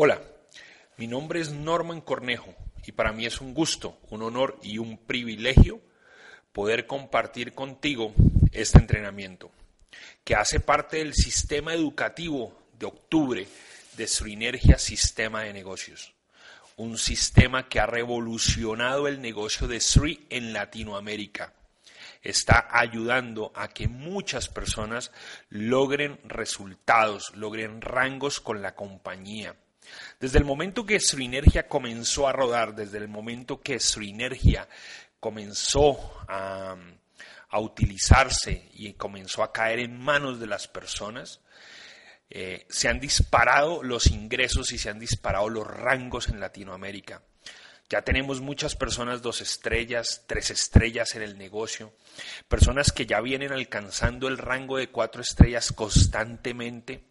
Hola, mi nombre es Norman Cornejo y para mí es un gusto, un honor y un privilegio poder compartir contigo este entrenamiento, que hace parte del sistema educativo de octubre de Srinergia Sistema de Negocios, un sistema que ha revolucionado el negocio de Sri en Latinoamérica. Está ayudando a que muchas personas logren resultados, logren rangos con la compañía desde el momento que Srinergia comenzó a rodar, desde el momento que Srinergia comenzó a, utilizarse y comenzó a caer en manos de las personas, eh, se han disparado los ingresos y se han disparado los rangos en Latinoamérica. Ya tenemos muchas personas dos estrellas, tres estrellas en el negocio, personas que ya vienen alcanzando el rango de cuatro estrellas constantemente.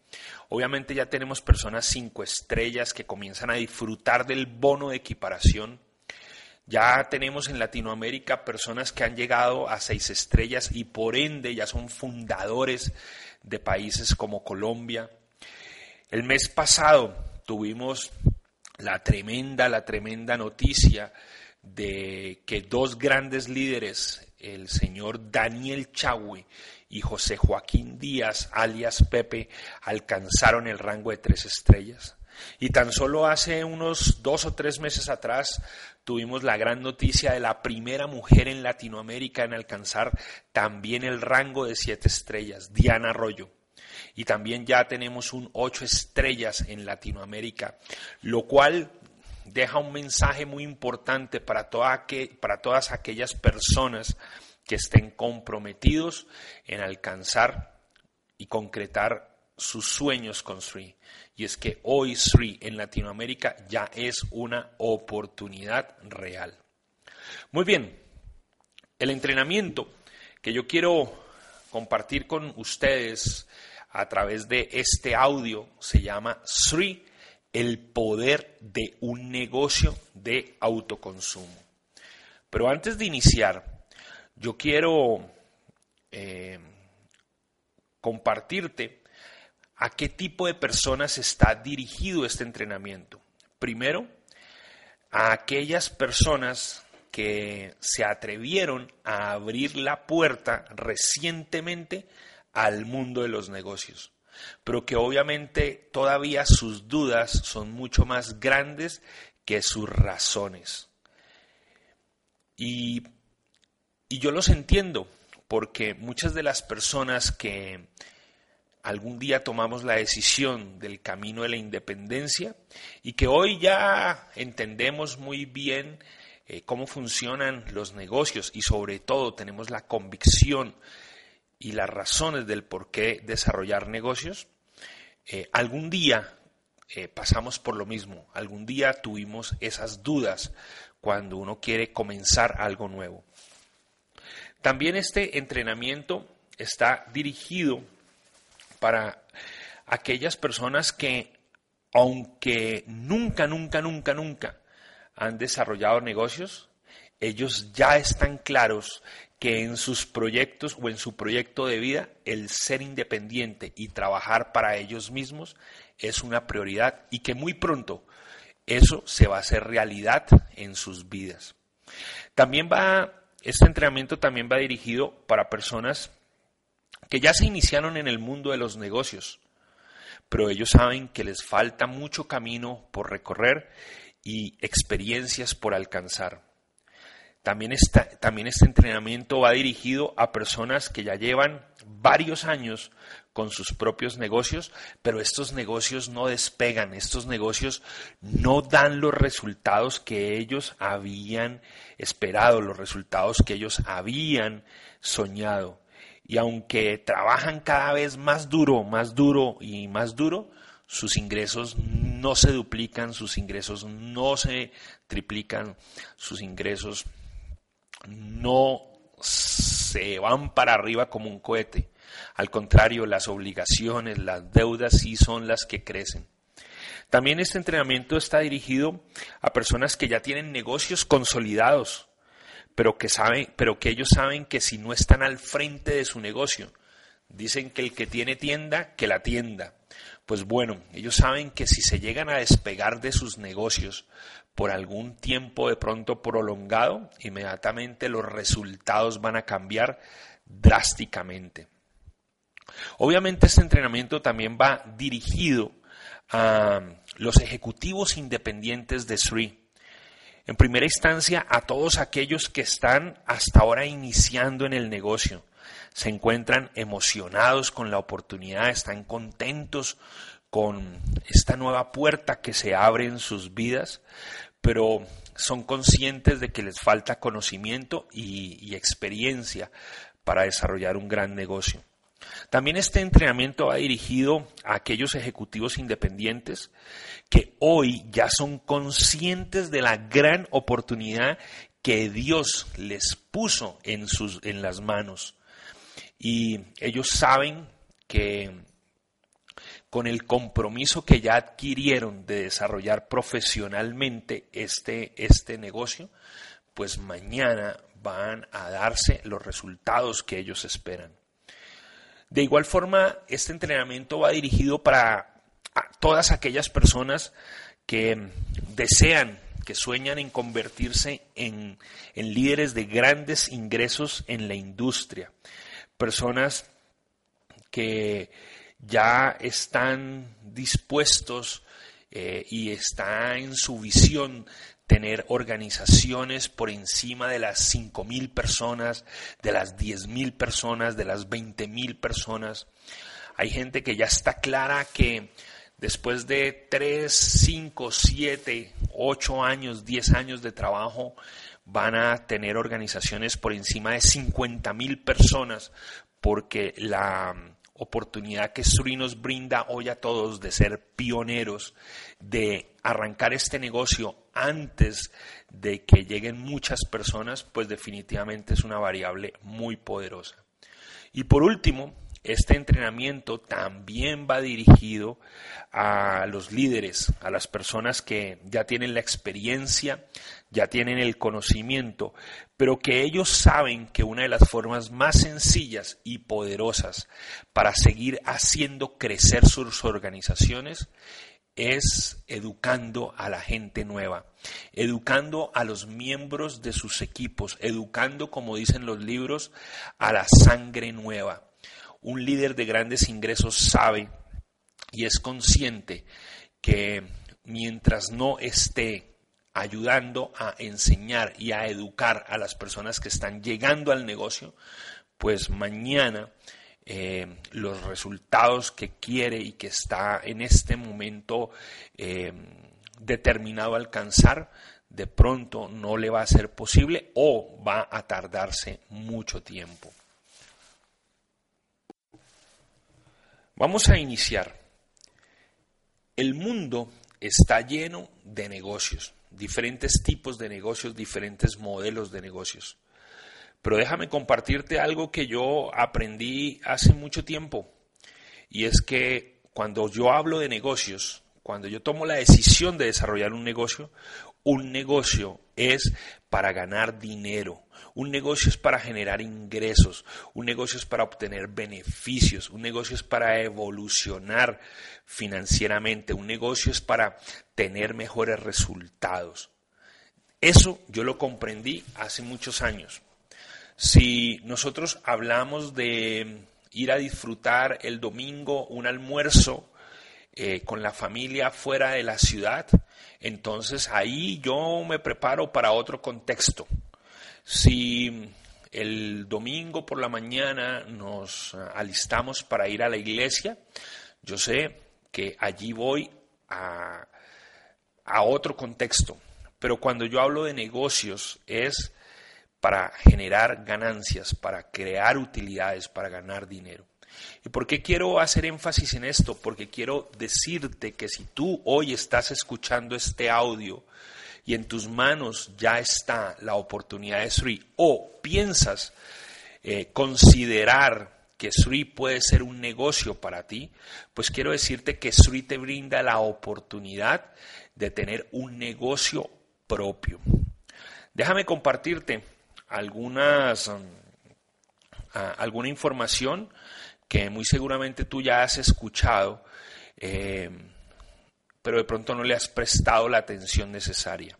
Obviamente ya tenemos personas cinco estrellas que comienzan a disfrutar del bono de equiparación. Ya tenemos en Latinoamérica personas que han llegado a seis estrellas y por ende ya son fundadores de países como Colombia. El mes pasado tuvimos la tremenda, la tremenda noticia de que dos grandes líderes, el señor Daniel Chagüe y José Joaquín Díaz, alias Pepe, alcanzaron el rango de tres estrellas. Y tan solo hace unos dos o tres meses atrás tuvimos la gran noticia de la primera mujer en Latinoamérica en alcanzar también el rango de siete estrellas, Diana Arroyo y también ya tenemos un 8 estrellas en Latinoamérica, lo cual deja un mensaje muy importante para, para todas aquellas personas que estén comprometidos en alcanzar y concretar sus sueños con Sri. Y es que hoy Sri en Latinoamérica ya es una oportunidad real. Muy bien, el entrenamiento que yo quiero compartir con ustedes a través de este audio se llama Sri, el poder de un negocio de autoconsumo. Pero antes de iniciar, yo quiero eh, compartirte a qué tipo de personas está dirigido este entrenamiento. Primero, a aquellas personas que se atrevieron a abrir la puerta recientemente al mundo de los negocios, pero que obviamente todavía sus dudas son mucho más grandes que sus razones. Y, y yo los entiendo, porque muchas de las personas que algún día tomamos la decisión del camino de la independencia y que hoy ya entendemos muy bien eh, cómo funcionan los negocios y sobre todo tenemos la convicción y las razones del por qué desarrollar negocios, eh, algún día eh, pasamos por lo mismo, algún día tuvimos esas dudas cuando uno quiere comenzar algo nuevo. También este entrenamiento está dirigido para aquellas personas que, aunque nunca, nunca, nunca, nunca han desarrollado negocios, ellos ya están claros que en sus proyectos o en su proyecto de vida el ser independiente y trabajar para ellos mismos es una prioridad y que muy pronto eso se va a hacer realidad en sus vidas. También va, este entrenamiento también va dirigido para personas que ya se iniciaron en el mundo de los negocios, pero ellos saben que les falta mucho camino por recorrer y experiencias por alcanzar. También, también este entrenamiento va dirigido a personas que ya llevan varios años con sus propios negocios, pero estos negocios no despegan, estos negocios no dan los resultados que ellos habían esperado, los resultados que ellos habían soñado. Y aunque trabajan cada vez más duro, más duro y más duro, sus ingresos no se duplican, sus ingresos no se triplican, sus ingresos no se van para arriba como un cohete. Al contrario, las obligaciones, las deudas sí son las que crecen. También este entrenamiento está dirigido a personas que ya tienen negocios consolidados, pero que saben, pero que ellos saben que si no están al frente de su negocio, Dicen que el que tiene tienda, que la tienda. Pues bueno, ellos saben que si se llegan a despegar de sus negocios por algún tiempo de pronto prolongado, inmediatamente los resultados van a cambiar drásticamente. Obviamente este entrenamiento también va dirigido a los ejecutivos independientes de SRI. En primera instancia, a todos aquellos que están hasta ahora iniciando en el negocio, se encuentran emocionados con la oportunidad, están contentos con esta nueva puerta que se abre en sus vidas, pero son conscientes de que les falta conocimiento y, experiencia para desarrollar un gran negocio. También este entrenamiento va dirigido a aquellos ejecutivos independientes que hoy ya son conscientes de la gran oportunidad que Dios les puso en, sus, en las manos. Y ellos saben que con el compromiso que ya adquirieron de desarrollar profesionalmente este, este negocio, pues mañana van a darse los resultados que ellos esperan. De igual forma, este entrenamiento va dirigido para todas aquellas personas que desean, que sueñan en convertirse en, en líderes de grandes ingresos en la industria. Personas que ya están dispuestos eh, y está en su visión tener organizaciones por encima de las 5.000 personas, de las 10.000 personas, de las 20.000 personas. Hay gente que ya está clara que después de 3, 5, 7, 8 años, 10 años de trabajo, van a tener organizaciones por encima de 50.000 personas porque la oportunidad que Suri nos brinda hoy a todos de ser pioneros, de arrancar este negocio antes de que lleguen muchas personas, pues definitivamente es una variable muy poderosa. Y por último, este entrenamiento también va dirigido a los líderes, a las personas que ya tienen la experiencia, ya tienen el conocimiento, pero que ellos saben que una de las formas más sencillas y poderosas para seguir haciendo crecer sus organizaciones es educando a la gente nueva, educando a los miembros de sus equipos, educando, como dicen los libros, a la sangre nueva. Un líder de grandes ingresos sabe y es consciente que mientras no esté ayudando a enseñar y a educar a las personas que están llegando al negocio, pues mañana eh, los resultados que quiere y que está en este momento eh, determinado a alcanzar, de pronto no le va a ser posible o va a tardarse mucho tiempo. Vamos a iniciar. El mundo está lleno de negocios, diferentes tipos de negocios, diferentes modelos de negocios. Pero déjame compartirte algo que yo aprendí hace mucho tiempo. Y es que cuando yo hablo de negocios, cuando yo tomo la decisión de desarrollar un negocio, un negocio es para ganar dinero, un negocio es para generar ingresos, un negocio es para obtener beneficios, un negocio es para evolucionar financieramente, un negocio es para tener mejores resultados. Eso yo lo comprendí hace muchos años. Si nosotros hablamos de ir a disfrutar el domingo un almuerzo eh, con la familia fuera de la ciudad, entonces ahí yo me preparo para otro contexto. Si el domingo por la mañana nos alistamos para ir a la iglesia, yo sé que allí voy a, a otro contexto. Pero cuando yo hablo de negocios es para generar ganancias, para crear utilidades, para ganar dinero. ¿Y por qué quiero hacer énfasis en esto? Porque quiero decirte que si tú hoy estás escuchando este audio y en tus manos ya está la oportunidad de Sri o piensas eh, considerar que Sri puede ser un negocio para ti, pues quiero decirte que Sri te brinda la oportunidad de tener un negocio propio. Déjame compartirte algunas, um, alguna información que muy seguramente tú ya has escuchado, eh, pero de pronto no le has prestado la atención necesaria.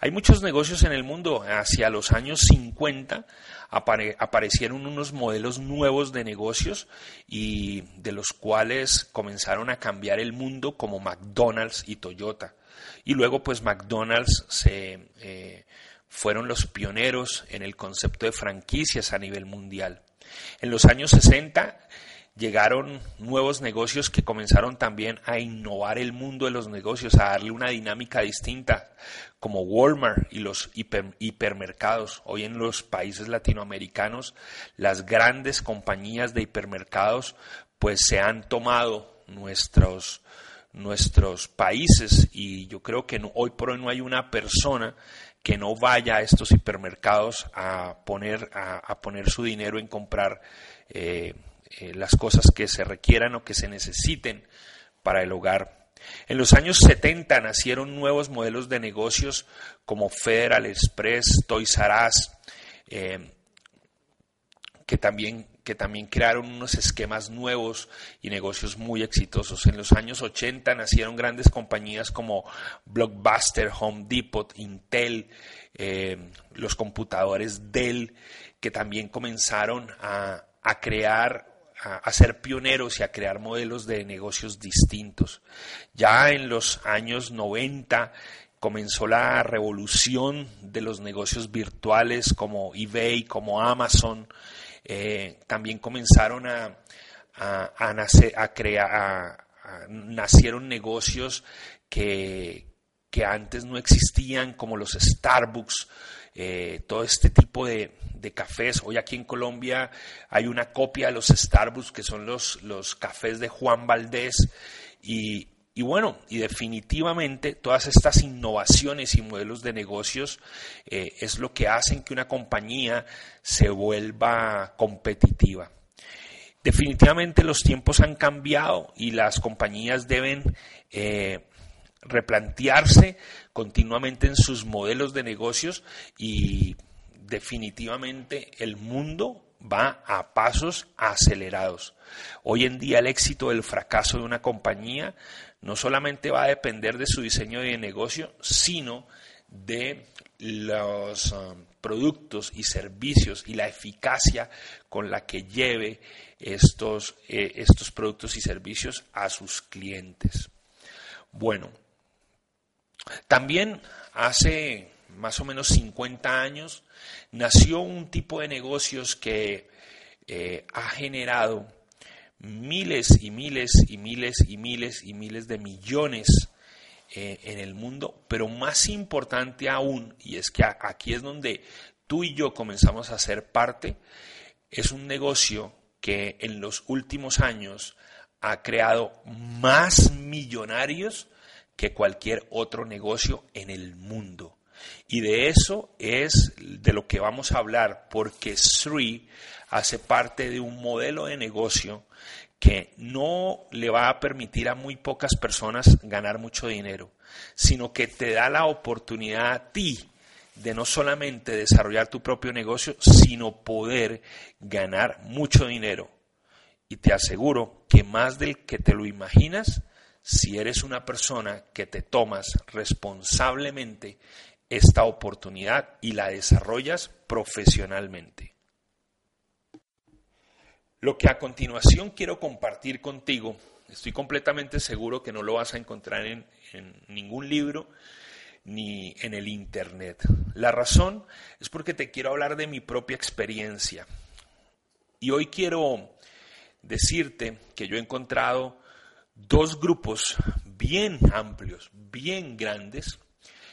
Hay muchos negocios en el mundo. Hacia los años 50 aparecieron unos modelos nuevos de negocios y de los cuales comenzaron a cambiar el mundo como McDonald's y Toyota. Y luego pues McDonald's se, eh, fueron los pioneros en el concepto de franquicias a nivel mundial. En los años 60 llegaron nuevos negocios que comenzaron también a innovar el mundo de los negocios, a darle una dinámica distinta, como Walmart y los hipermercados. Hoy en los países latinoamericanos, las grandes compañías de hipermercados pues se han tomado nuestros, nuestros países y yo creo que hoy por hoy no hay una persona que no vaya a estos hipermercados a poner, a, poner su dinero en comprar eh, eh, las cosas que se requieran o que se necesiten para el hogar. En los años 70 nacieron nuevos modelos de negocios como Federal Express, Toys R Us, eh, que, también, que también crearon unos esquemas nuevos y negocios muy exitosos. En los años 80 nacieron grandes compañías como Blockbuster, Home Depot, Intel, eh, los computadores Dell, que también comenzaron a, a crear a, ser pioneros y a crear modelos de negocios distintos. Ya en los años 90 comenzó la revolución de los negocios virtuales como eBay, como Amazon. Eh, también comenzaron a, a, a crear, nacieron negocios que, que antes no existían, como los Starbucks, eh, todo este tipo de, cafés. Hoy aquí en Colombia hay una copia de los Starbucks, que son los, los cafés de Juan Valdés. Y, bueno, y definitivamente todas estas innovaciones y modelos de negocios eh, es lo que hacen que una compañía se vuelva competitiva. Definitivamente los tiempos han cambiado y las compañías deben eh, replantearse continuamente en sus modelos de negocios y definitivamente el mundo va a pasos acelerados. Hoy en día el éxito o el fracaso de una compañía no solamente va a depender de su diseño de negocio, sino de los um, productos y servicios y la eficacia con la que lleve estos, eh, estos productos y servicios a sus clientes. Bueno, también hace más o menos 50 años nació un tipo de negocios que eh, ha generado miles y miles y miles y miles y miles de millones eh, en el mundo, pero más importante aún, y es que aquí es donde tú y yo comenzamos a ser parte, es un negocio que en los últimos años ha creado más millonarios que cualquier otro negocio en el mundo. Y de eso es de lo que vamos a hablar, porque Sri hace parte de un modelo de negocio que no le va a permitir a muy pocas personas ganar mucho dinero, sino que te da la oportunidad a ti de no solamente desarrollar tu propio negocio, sino poder ganar mucho dinero. Y te aseguro que más del que te lo imaginas, si eres una persona que te tomas responsablemente esta oportunidad y la desarrollas profesionalmente. Lo que a continuación quiero compartir contigo, estoy completamente seguro que no lo vas a encontrar en, ningún libro ni en el Internet. La razón es porque te quiero hablar de mi propia experiencia. Y hoy quiero decirte que yo he encontrado dos grupos bien amplios, bien grandes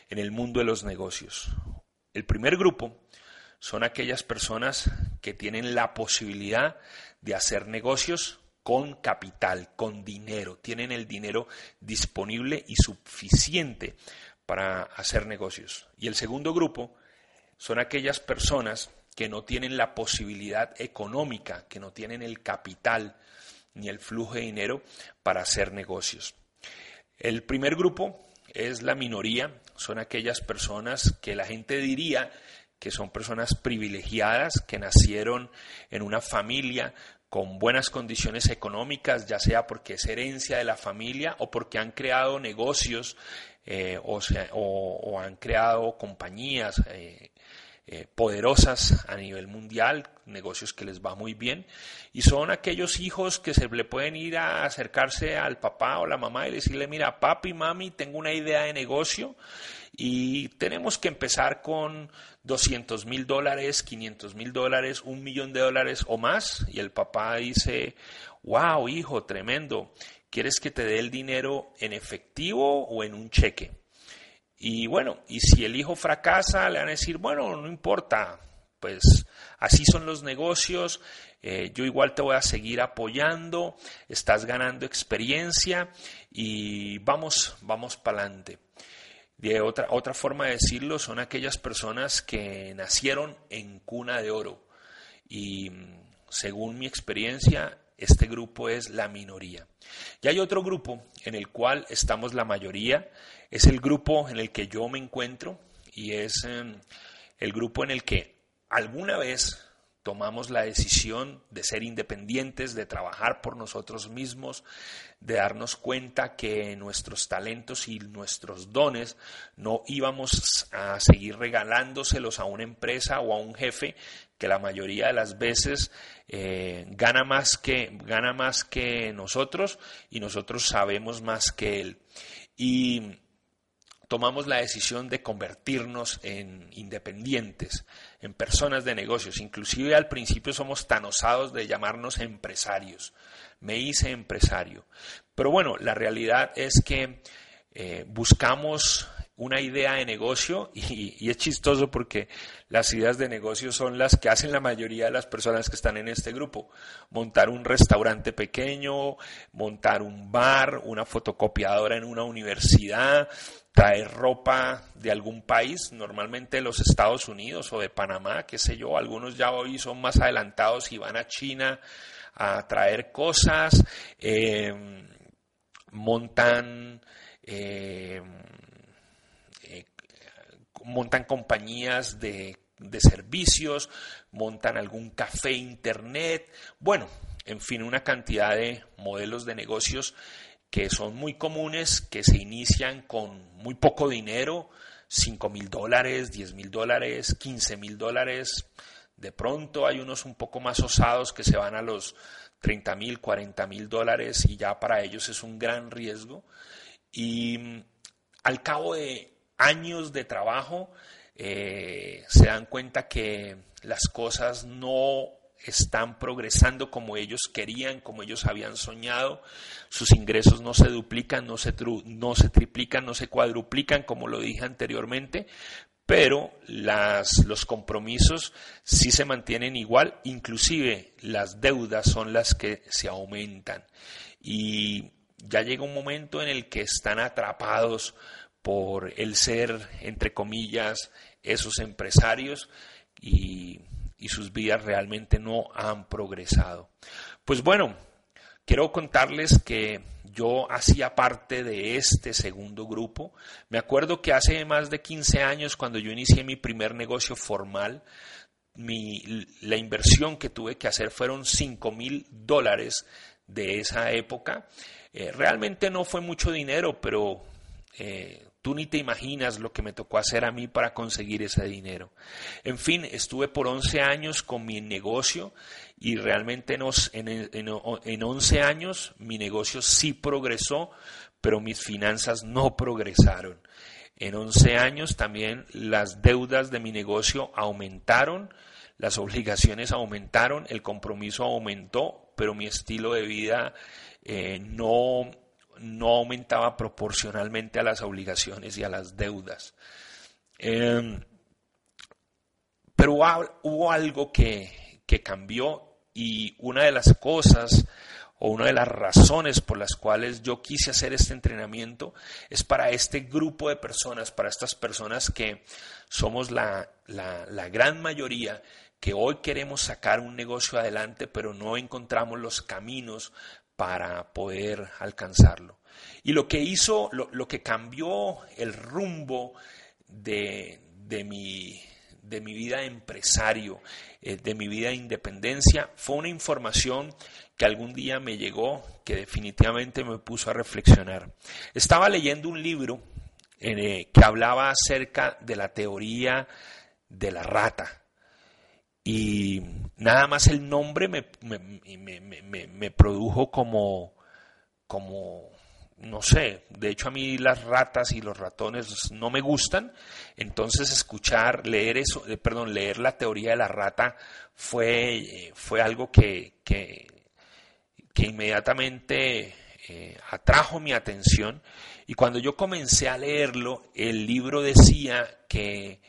en el mundo de los negocios. El primer grupo son aquellas personas que tienen la posibilidad de hacer negocios con capital, con dinero, tienen el dinero disponible y suficiente para hacer negocios. Y el segundo grupo son aquellas personas que no tienen la posibilidad económica, que no tienen el capital, ni el flujo de dinero para hacer negocios. El primer grupo es la minoría, son aquellas personas que la gente diría que son personas privilegiadas, que nacieron en una familia con buenas condiciones económicas, ya sea porque es herencia de la familia o porque han creado negocios eh, o, han creado compañías eh, eh, poderosas a nivel mundial, negocios que les va muy bien, y son aquellos hijos que se le pueden ir a acercarse al papá o la mamá y decirle, mira, papi, mami, tengo una idea de negocio y tenemos que empezar con 200 mil dólares, 500 mil dólares, un millón de dólares o más, y el papá dice, wow, hijo, tremendo, ¿quieres que te dé el dinero en efectivo o en un cheque? Y bueno, y si el hijo fracasa, le van a decir, bueno, no importa, pues así son los negocios, eh, yo igual te voy a seguir apoyando, estás ganando experiencia y vamos, vamos para adelante. De otra, otra forma de decirlo son aquellas personas que nacieron en cuna de oro y según mi experiencia, este grupo es la minoría. Y hay otro grupo en el cual estamos la mayoría, es el grupo en el que yo me encuentro y es em, el grupo en el que alguna vez tomamos la decisión de ser independientes, de trabajar por nosotros mismos, de darnos cuenta que nuestros talentos y nuestros dones no íbamos a seguir regalándoselos a una empresa o a un jefe que la mayoría de las veces eh, gana, más que, gana más que nosotros y nosotros sabemos más que él. Y tomamos la decisión de convertirnos en independientes, en personas de negocios. Inclusive al principio somos tan osados de llamarnos empresarios. Me hice empresario. Pero bueno, la realidad es que eh, buscamos una idea de negocio y, es chistoso porque las ideas de negocio son las que hacen la mayoría de las personas que están en este grupo. Montar un restaurante pequeño, montar un bar, una fotocopiadora en una universidad, traer ropa de algún país, normalmente de los Estados Unidos o de Panamá, qué sé yo, algunos ya hoy son más adelantados y van a China a traer cosas, eh, montan... Eh, montan compañías de, de, servicios, montan algún café internet, bueno, en fin, una cantidad de modelos de negocios que son muy comunes, que se inician con muy poco dinero, 5 mil dólares, 10 mil dólares, 15 mil dólares. De pronto hay unos un poco más osados que se van a los 30 mil, 40 mil dólares y ya para ellos es un gran riesgo. Y mm, al cabo de años de trabajo eh, se dan cuenta que las cosas no están progresando como ellos querían, como ellos habían soñado. Sus ingresos no se duplican, no se, no se triplican, no se cuadruplican, como lo dije anteriormente, pero las, los compromisos sí se mantienen igual, inclusive las deudas son las que se aumentan. Y ya llega un momento en el que están atrapados por el ser, entre comillas, esos empresarios y sus vidas realmente no han progresado. Pues bueno, quiero contarles que yo hacía parte de este segundo grupo. Me acuerdo que hace más de 15 años, cuando yo inicié mi primer negocio formal, la inversión que tuve que hacer fueron 5 mil dólares de esa época. Eh, realmente no fue mucho dinero, pero eh, Tú ni te imaginas lo que me tocó hacer a mí para conseguir ese dinero. En fin, estuve por 11 años con mi negocio y realmente en, en 11 años mi negocio sí progresó, pero mis finanzas no progresaron. En 11 años también las deudas de mi negocio aumentaron, las obligaciones aumentaron, el compromiso aumentó, pero mi estilo de vida eh, no no aumentaba proporcionalmente a las obligaciones y a las deudas. Em, pero hubo, algo que, que cambió y una de las cosas o una de las razones por las cuales yo quise hacer este entrenamiento es para este grupo de personas, para estas personas que somos la, la, la, gran mayoría que hoy queremos sacar un negocio adelante, pero no encontramos los caminos para poder alcanzarlo. Y lo que hizo, lo, que cambió el rumbo de, mi, de mi vida de empresario, eh, de mi vida de independencia, fue una información que algún día me llegó que definitivamente me puso a reflexionar. Estaba leyendo un libro eh, que hablaba acerca de la teoría de la rata. Y nada más el nombre me, me produjo como, como no sé, de hecho a mí las ratas y los ratones no me gustan, entonces escuchar, leer eso, eh, perdón, leer la teoría de la rata fue, eh, fue algo que, que, inmediatamente eh, atrajo mi atención y cuando yo comencé a leerlo, el libro decía que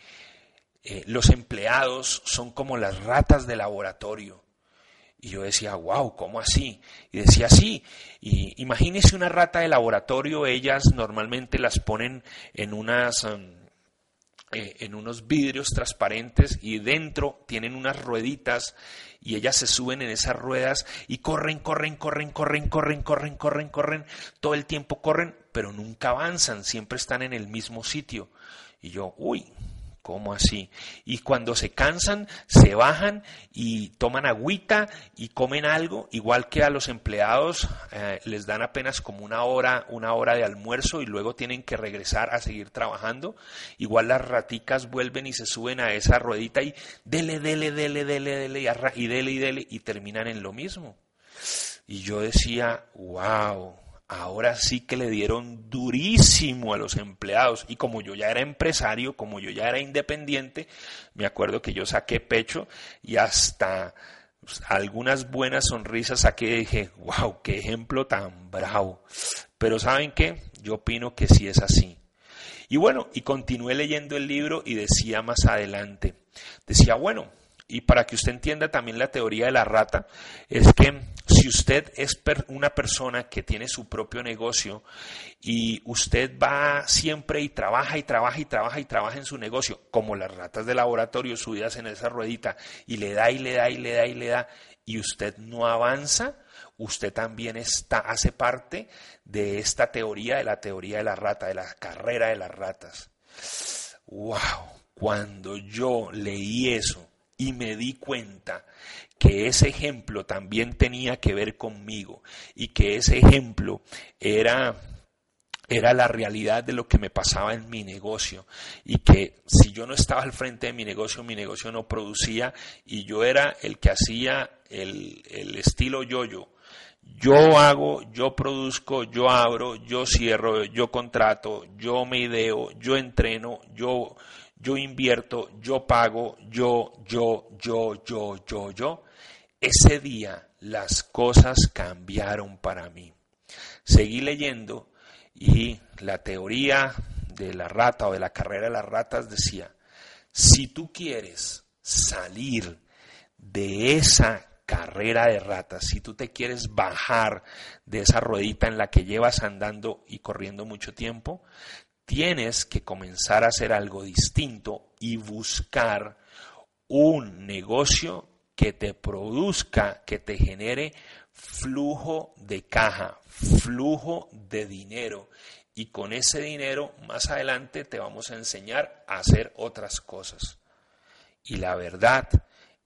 los empleados son como las ratas de laboratorio y yo decía, wow, ¿cómo así? Y decía, sí, y imagínese una rata de laboratorio, ellas normalmente las ponen en unas... Um, eh, en unos vidrios transparentes y dentro tienen unas rueditas y ellas se suben en esas ruedas y corren, corren, corren, corren, corren, corren, corren, corren, todo el tiempo corren, pero nunca avanzan, siempre están en el mismo sitio. Y yo, uy, ¿Cómo así? Y cuando se cansan, se bajan y toman agüita y comen algo, igual que a los empleados eh, les dan apenas como una hora, una hora de almuerzo y luego tienen que regresar a seguir trabajando. Igual las raticas vuelven y se suben a esa ruedita y dele, dele, dele, dele, dele y, dele y dele y terminan en lo mismo. Y yo decía, wow, ahora sí que le dieron durísimo a los empleados. Y como yo ya era empresario, como yo ya era independiente, me acuerdo que yo saqué pecho y hasta pues, algunas buenas sonrisas saqué y dije, wow, qué ejemplo tan bravo. Pero ¿saben qué? Yo opino que sí es así. Y bueno, y continué leyendo el libro y decía más adelante, decía, bueno, y para que usted entienda también la teoría de la rata, es que si usted es una persona que tiene su propio negocio y usted va siempre y trabaja y trabaja y trabaja y trabaja en su negocio, como las ratas de laboratorio subidas en esa ruedita, y le da y le da y le da y le da, y usted no avanza, usted también está, hace parte de esta teoría, de la teoría de la rata, de la carrera de las ratas. ¡Wow! Cuando yo leí eso, y me di cuenta que ese ejemplo también tenía que ver conmigo y que ese ejemplo era era la realidad de lo que me pasaba en mi negocio y que si yo no estaba al frente de mi negocio, mi negocio no producía y yo era el que hacía el, el estilo yo-yo. Yo hago, yo produzco, yo abro, yo cierro, yo contrato, yo me ideo, yo entreno, yo, yo invierto, yo pago, yo, yo, yo, yo, yo, yo, ese día las cosas cambiaron para mí. Seguí leyendo y la teoría de la rata o de la carrera de las ratas decía, si tú quieres salir de esa carrera de ratas, si tú te quieres bajar de esa ruedita en la que llevas andando y corriendo mucho tiempo, tienes que comenzar a hacer algo distinto y buscar un negocio que te produzca, que te genere flujo de caja, flujo de dinero. Y con ese dinero más adelante te vamos a enseñar a hacer otras cosas. Y la verdad,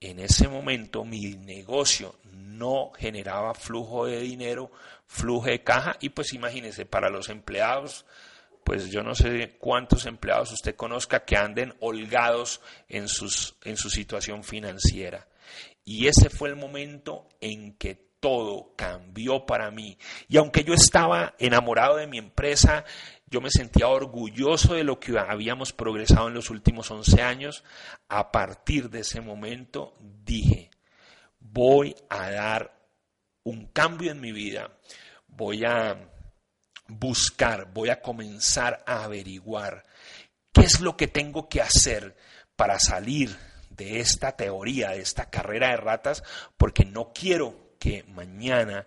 en ese momento mi negocio no generaba flujo de dinero, flujo de caja. Y pues imagínense, para los empleados pues yo no sé cuántos empleados usted conozca que anden holgados en, sus, en su situación financiera. Y ese fue el momento en que todo cambió para mí. Y aunque yo estaba enamorado de mi empresa, yo me sentía orgulloso de lo que habíamos progresado en los últimos 11 años, a partir de ese momento dije, voy a dar un cambio en mi vida, voy a buscar, voy a comenzar a averiguar qué es lo que tengo que hacer para salir de esta teoría, de esta carrera de ratas, porque no quiero que mañana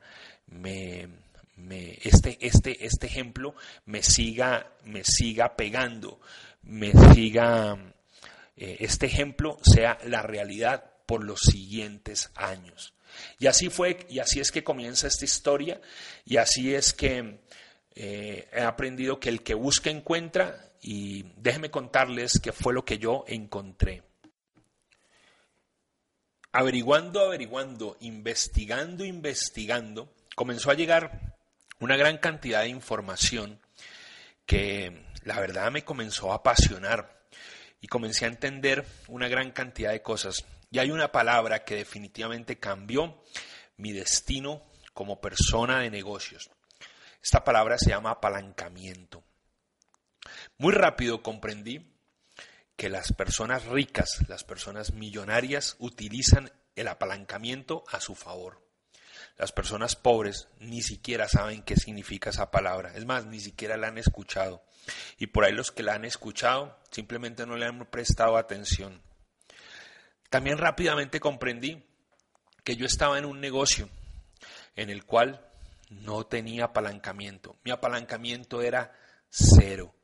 este, este, este ejemplo me siga, me siga pegando, me siga, eh, este ejemplo sea la realidad por los siguientes años. Y así fue, y así es que comienza esta historia, y así es que eh, he aprendido que el que busca encuentra y déjenme contarles qué fue lo que yo encontré. averiguando, averiguando, investigando, investigando, comenzó a llegar una gran cantidad de información que la verdad me comenzó a apasionar y comencé a entender una gran cantidad de cosas. Y hay una palabra que definitivamente cambió mi destino como persona de negocios. Esta palabra se llama apalancamiento. Muy rápido comprendí que las personas ricas, las personas millonarias, utilizan el apalancamiento a su favor. Las personas pobres ni siquiera saben qué significa esa palabra. Es más, ni siquiera la han escuchado. Y por ahí los que la han escuchado simplemente no le han prestado atención. También rápidamente comprendí que yo estaba en un negocio en el cual no tenía apalancamiento. Mi apalancamiento era cero.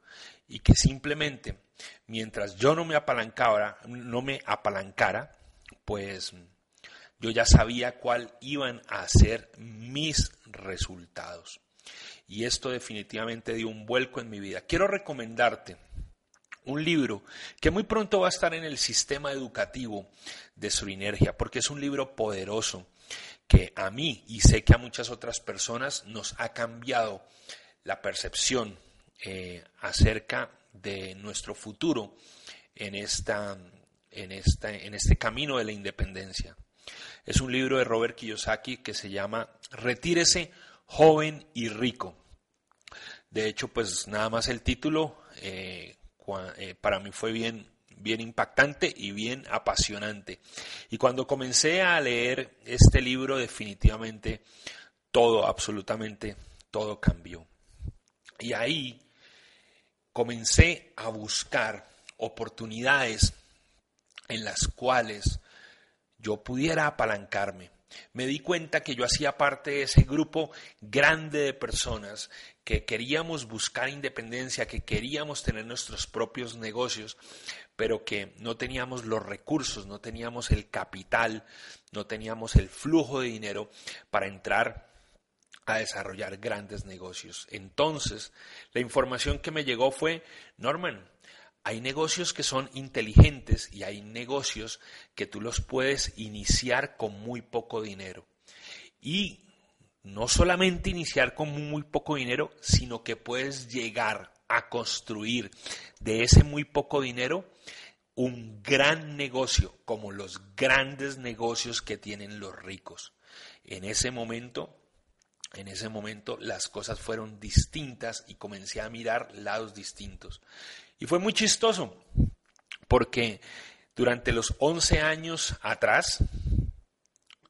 Y que simplemente mientras yo no me apalancara, no me apalancara, pues yo ya sabía cuál iban a ser mis resultados. Y esto definitivamente dio un vuelco en mi vida. Quiero recomendarte un libro que muy pronto va a estar en el sistema educativo de Surinergia, porque es un libro poderoso que a mí y sé que a muchas otras personas nos ha cambiado la percepción eh, acerca de nuestro futuro en, esta, en, esta, en este camino de la independencia. Es un libro de Robert Kiyosaki que se llama Retírese joven y rico. De hecho, pues nada más el título eh, eh, para mí fue bien, bien impactante y bien apasionante. Y cuando comencé a leer este libro, definitivamente todo, absolutamente todo cambió. Y ahí comencé a buscar oportunidades en las cuales yo pudiera apalancarme. Me di cuenta que yo hacía parte de ese grupo grande de personas que queríamos buscar independencia, que queríamos tener nuestros propios negocios, pero que no teníamos los recursos, no teníamos el capital, no teníamos el flujo de dinero para entrar a desarrollar grandes negocios. Entonces, la información que me llegó fue, Norman, hay negocios que son inteligentes y hay negocios que tú los puedes iniciar con muy poco dinero. Y no solamente iniciar con muy poco dinero, sino que puedes llegar a construir de ese muy poco dinero un gran negocio, como los grandes negocios que tienen los ricos. En ese momento en ese momento las cosas fueron distintas y comencé a mirar lados distintos. Y fue muy chistoso, porque durante los 11 años atrás,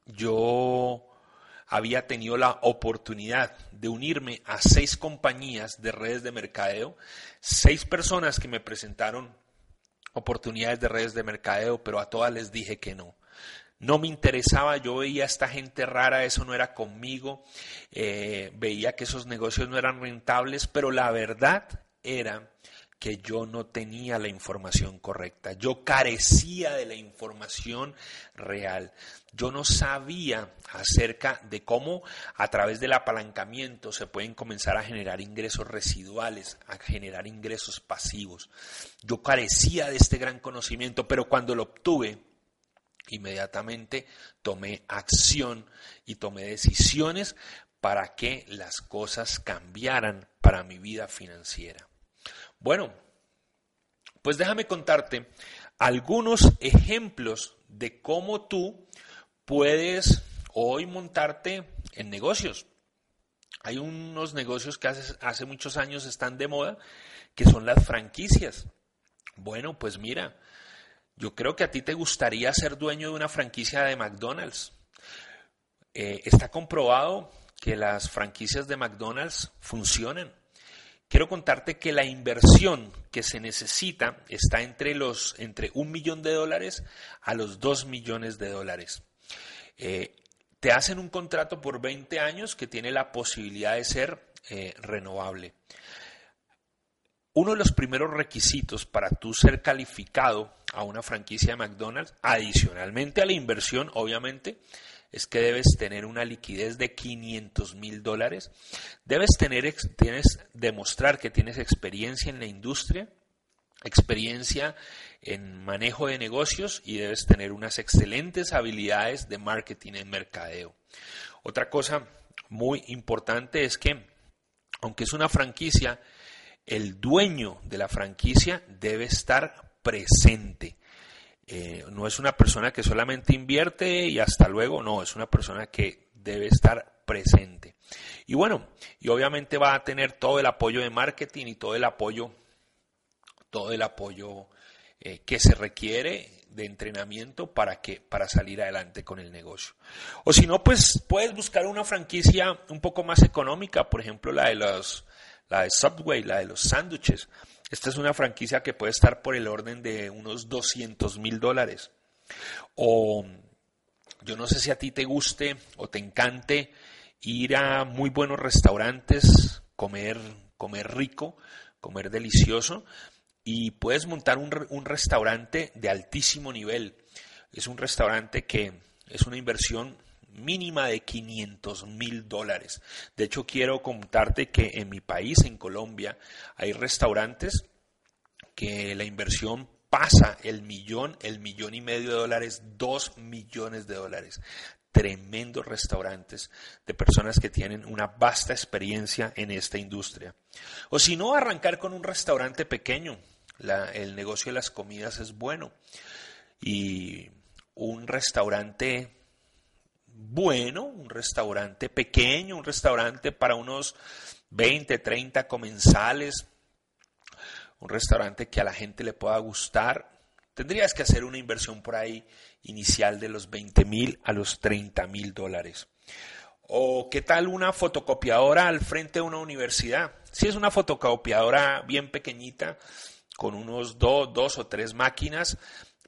yo había tenido la oportunidad de unirme a seis compañías de redes de mercadeo, seis personas que me presentaron oportunidades de redes de mercadeo, pero a todas les dije que no. No me interesaba, yo veía a esta gente rara, eso no era conmigo, eh, veía que esos negocios no eran rentables, pero la verdad era que yo no tenía la información correcta, yo carecía de la información real, yo no sabía acerca de cómo a través del apalancamiento se pueden comenzar a generar ingresos residuales, a generar ingresos pasivos. Yo carecía de este gran conocimiento, pero cuando lo obtuve, inmediatamente tomé acción y tomé decisiones para que las cosas cambiaran para mi vida financiera. Bueno, pues déjame contarte algunos ejemplos de cómo tú puedes hoy montarte en negocios. Hay unos negocios que hace, muchos años están de moda, que son las franquicias. Bueno, pues mira, yo creo que a ti te gustaría ser dueño de una franquicia de McDonald's. Eh, está comprobado que las franquicias de McDonald's funcionan. Quiero contarte que la inversión que se necesita está entre los entre un millón de dólares a los dos millones de dólares. Eh, te hacen un contrato por 20 años que tiene la posibilidad de ser eh, renovable. Uno de los primeros requisitos para tú ser calificado a una franquicia de McDonald's, adicionalmente a la inversión, obviamente, es que debes tener una liquidez de 500 mil dólares, debes tener, tienes, demostrar que tienes experiencia en la industria experiencia en manejo de negocios y debes tener unas excelentes habilidades de marketing en mercadeo. Otra cosa muy importante es que, aunque es una franquicia, el dueño de la franquicia debe estar presente. Eh, no es una persona que solamente invierte y hasta luego, no, es una persona que debe estar presente. Y bueno, y obviamente va a tener todo el apoyo de marketing y todo el apoyo, todo el apoyo eh, que se requiere de entrenamiento para que para salir adelante con el negocio. O si no, pues puedes buscar una franquicia un poco más económica, por ejemplo, la de los la de Subway, la de los sándwiches. Esta es una franquicia que puede estar por el orden de unos 200 mil dólares. O yo no sé si a ti te guste o te encante ir a muy buenos restaurantes, comer, comer rico, comer delicioso, y puedes montar un, un restaurante de altísimo nivel. Es un restaurante que es una inversión mínima de 500 mil dólares. De hecho, quiero contarte que en mi país, en Colombia, hay restaurantes que la inversión pasa el millón, el millón y medio de dólares, dos millones de dólares. Tremendos restaurantes de personas que tienen una vasta experiencia en esta industria. O si no, arrancar con un restaurante pequeño. el negocio de las comidas es bueno. Y un restaurante bueno, un restaurante pequeño, un restaurante para unos 20, 30 comensales, un restaurante que a la gente le pueda gustar, tendrías que hacer una inversión por ahí inicial de los 20 mil a los 30 mil dólares. O qué tal una fotocopiadora al frente de una universidad. Si es una fotocopiadora bien pequeñita, con unos dos o tres máquinas,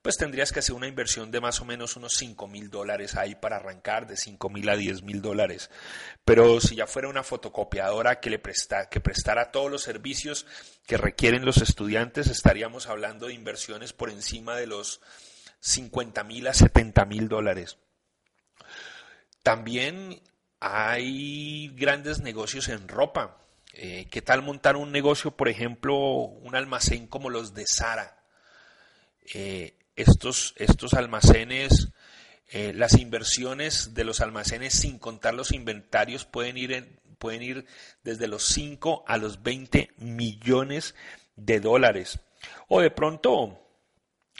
pues tendrías que hacer una inversión de más o menos unos 5 mil dólares ahí para arrancar, de 5 mil a 10 mil dólares. Pero si ya fuera una fotocopiadora que le presta, que prestara todos los servicios que requieren los estudiantes, estaríamos hablando de inversiones por encima de los 50 mil a 70 mil dólares. También hay grandes negocios en ropa. Eh, ¿Qué tal montar un negocio, por ejemplo, un almacén como los de Sara? Eh, estos, estos almacenes, eh, las inversiones de los almacenes sin contar los inventarios pueden ir, pueden ir desde los 5 a los 20 millones de dólares. O de pronto,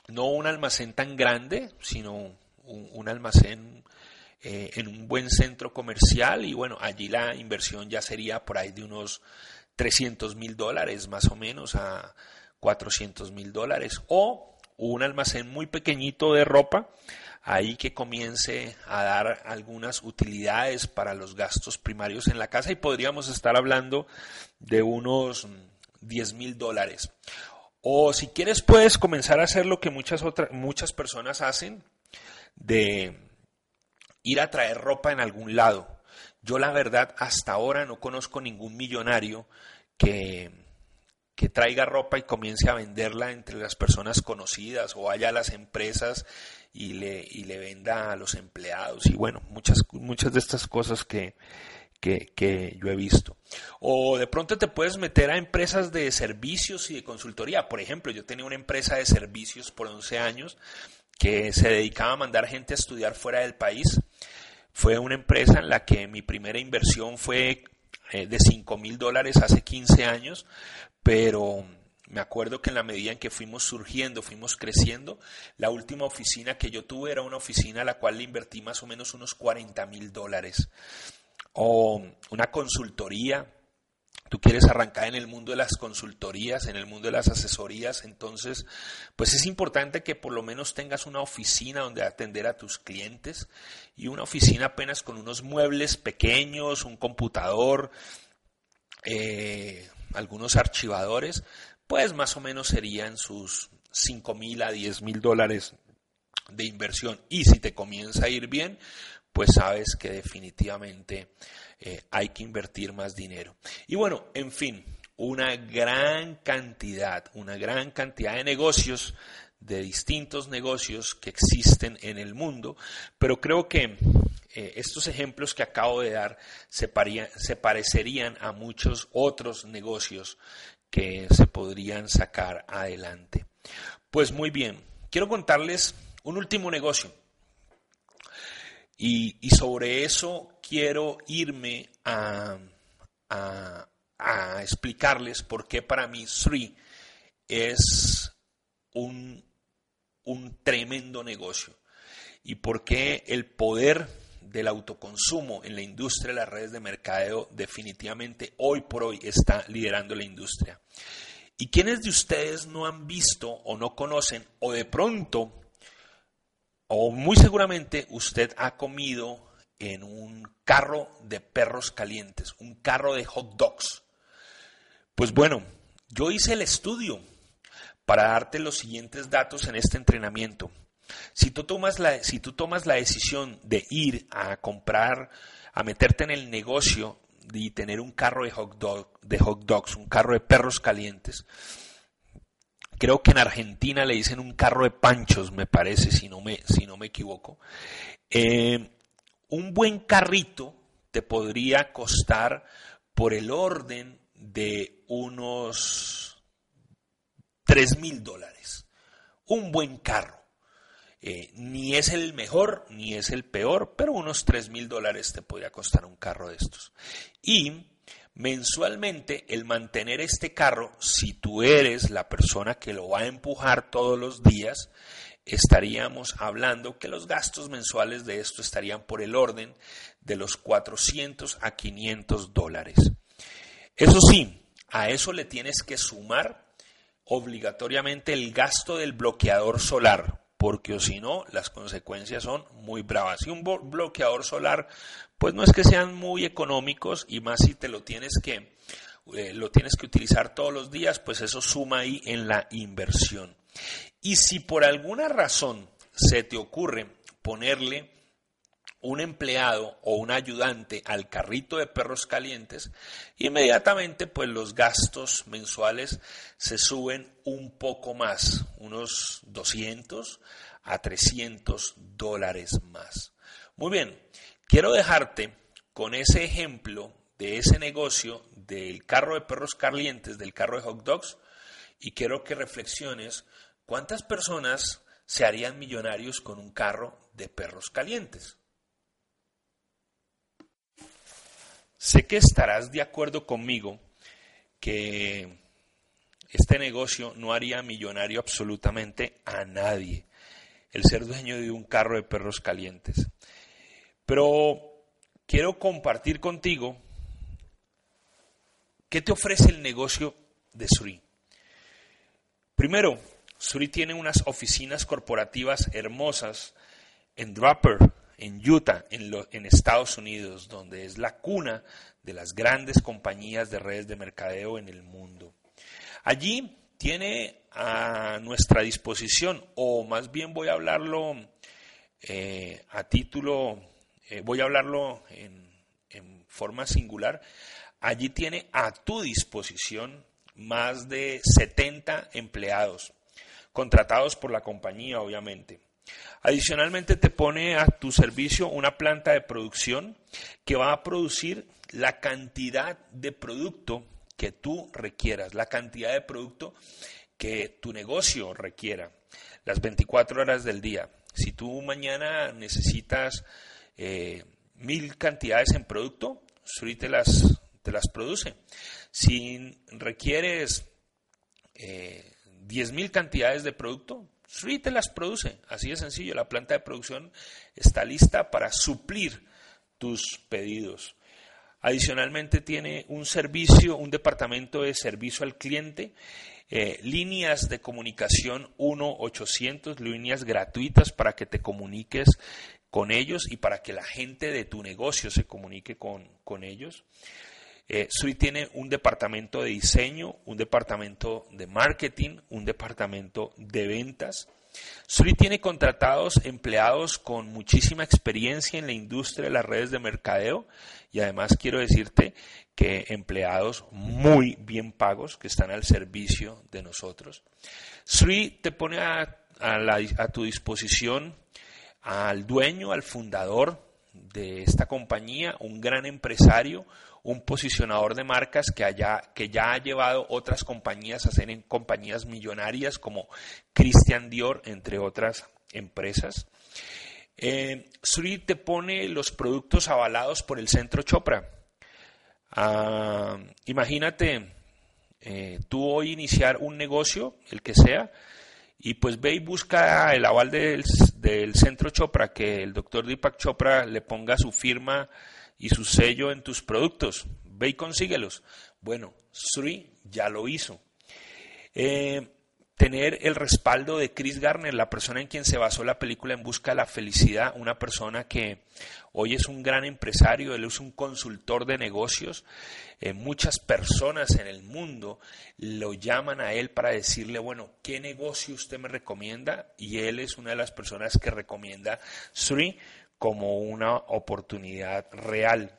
no un almacén tan grande, sino un, almacén eh, en un buen centro comercial y bueno, allí la inversión ya sería por ahí de unos 300 mil dólares más o menos a 400 mil dólares. O un almacén muy pequeñito de ropa, ahí que comience a dar algunas utilidades para los gastos primarios en la casa y podríamos estar hablando de unos 10 mil dólares. O si quieres puedes comenzar a hacer lo que muchas, otras, muchas personas hacen, de ir a traer ropa en algún lado. Yo la verdad hasta ahora no conozco ningún millonario que que traiga ropa y comience a venderla entre las personas conocidas o vaya a las empresas y le, y le venda a los empleados. Y bueno, muchas, muchas de estas cosas que, que, que, yo he visto. O de pronto te puedes meter a empresas de servicios y de consultoría. Por ejemplo, yo tenía una empresa de servicios por 11 años que se dedicaba a mandar gente a estudiar fuera del país. Fue una empresa en la que mi primera inversión fue eh, de 5 mil dólares hace 15 años, pero me acuerdo que en la medida en que fuimos surgiendo, fuimos creciendo, la última oficina que yo tuve era una oficina a la cual le invertí más o menos unos 40 mil dólares. O una consultoría, tú quieres arrancar en el mundo de las consultorías, en el mundo de las asesorías, entonces, pues es importante que por lo menos tengas una oficina donde atender a tus clientes y una oficina apenas con unos muebles pequeños, un computador, eh, algunos archivadores, pues más o menos serían sus 5 mil a 10 mil dólares de inversión. Y si te comienza a ir bien, pues sabes que definitivamente eh, hay que invertir más dinero. Y bueno, en fin, una gran cantidad, una gran cantidad de negocios, de distintos negocios que existen en el mundo, pero creo que eh, estos ejemplos que acabo de dar se, se parecerían a muchos otros negocios que se podrían sacar adelante. Pues muy bien, quiero contarles un último negocio. Y, sobre eso quiero irme a, explicarles por qué para mí Sri es un, un tremendo negocio y por qué el poder del autoconsumo en la industria de las redes de mercadeo definitivamente hoy por hoy está liderando la industria. ¿Y quiénes de ustedes no han visto o no conocen o de pronto o muy seguramente usted ha comido en un carro de perros calientes, un carro de hot dogs? Pues bueno, yo hice el estudio para darte los siguientes datos en este entrenamiento. Si tú tomas la, si tú tomas la decisión de ir a comprar, a meterte en el negocio y tener un carro de hot, dog, de hot dogs, un carro de perros calientes, creo que en Argentina le dicen un carro de panchos, me parece, si no me, si no me equivoco. Eh, un buen carrito te podría costar por el orden de unos 3 mil dólares. Un buen carro. Eh, ni es el mejor, ni es el peor, pero unos 3 mil dólares te podría costar un carro de estos. Y mensualmente el mantener este carro, si tú eres la persona que lo va a empujar todos los días, estaríamos hablando que los gastos mensuales de esto estarían por el orden de los 400 a 500 dólares. Eso sí, a eso le tienes que sumar obligatoriamente el gasto del bloqueador solar porque si no, las consecuencias son muy bravas. Y un bloqueador solar, pues no es que sean muy económicos y más si te lo tienes que, eh, lo tienes que utilizar todos los días, pues eso suma ahí en la inversión. Y si por alguna razón se te ocurre ponerle un empleado o un ayudante al carrito de perros calientes, inmediatamente pues los gastos mensuales se suben un poco más, unos 200 a 300 dólares más. Muy bien, quiero dejarte con ese ejemplo de ese negocio del carro de perros calientes, del carro de hot dogs, y quiero que reflexiones cuántas personas se harían millonarios con un carro de perros calientes. Sé que estarás de acuerdo conmigo que este negocio no haría millonario absolutamente a nadie, el ser dueño de un carro de perros calientes. Pero quiero compartir contigo qué te ofrece el negocio de Suri. Primero, Suri tiene unas oficinas corporativas hermosas en Draper, en Utah, en, Estados Unidos, donde es la cuna de las grandes compañías de redes de mercadeo en el mundo. Allí tiene a nuestra disposición, o más bien voy a hablarlo eh, a título, eh, voy a hablarlo en, en forma singular, allí tiene a tu disposición más de 70 empleados, contratados por la compañía, obviamente. Adicionalmente te pone a tu servicio una planta de producción que va a producir la cantidad de producto que tú requieras, la cantidad de producto que tu negocio requiera, las 24 horas del día. Si tú mañana necesitas eh, mil cantidades en producto, Suri te las, te las produce. Si requieres eh, diez mil cantidades de producto, Sri te las produce, así de sencillo. La planta de producción está lista para suplir tus pedidos. Adicionalmente tiene un servicio, un departamento de servicio al cliente, eh, líneas de comunicación 1-800, líneas gratuitas para que te comuniques con ellos y para que la gente de tu negocio se comunique con, con ellos. Eh, Sui tiene un departamento de diseño, un departamento de marketing, un departamento de ventas. Sui tiene contratados empleados con muchísima experiencia en la industria de las redes de mercadeo y además quiero decirte que empleados muy bien pagos que están al servicio de nosotros. Sui te pone a tu disposición al dueño, al fundador de esta compañía, un gran empresario, un posicionador de marcas que, que ya ha llevado otras compañías a ser en compañías millonarias como Christian Dior, entre otras empresas. Eh, Suri te pone los productos avalados por el centro Chopra. Ah, imagínate eh, tú hoy iniciar un negocio, el que sea, y pues ve y busca el aval del, del centro Chopra, que el doctor Deepak Chopra le ponga su firma y su sello en tus productos. Ve y consíguelos. Bueno, Sri ya lo hizo. Eh, tener el respaldo de Chris Garner, la persona en quien se basó la película En Busca de la Felicidad, una persona que hoy es un gran empresario, él es un consultor de negocios. Eh, muchas personas en el mundo lo llaman a él para decirle, bueno, ¿qué negocio usted me recomienda? Y él es una de las personas que recomienda Sri como una oportunidad real.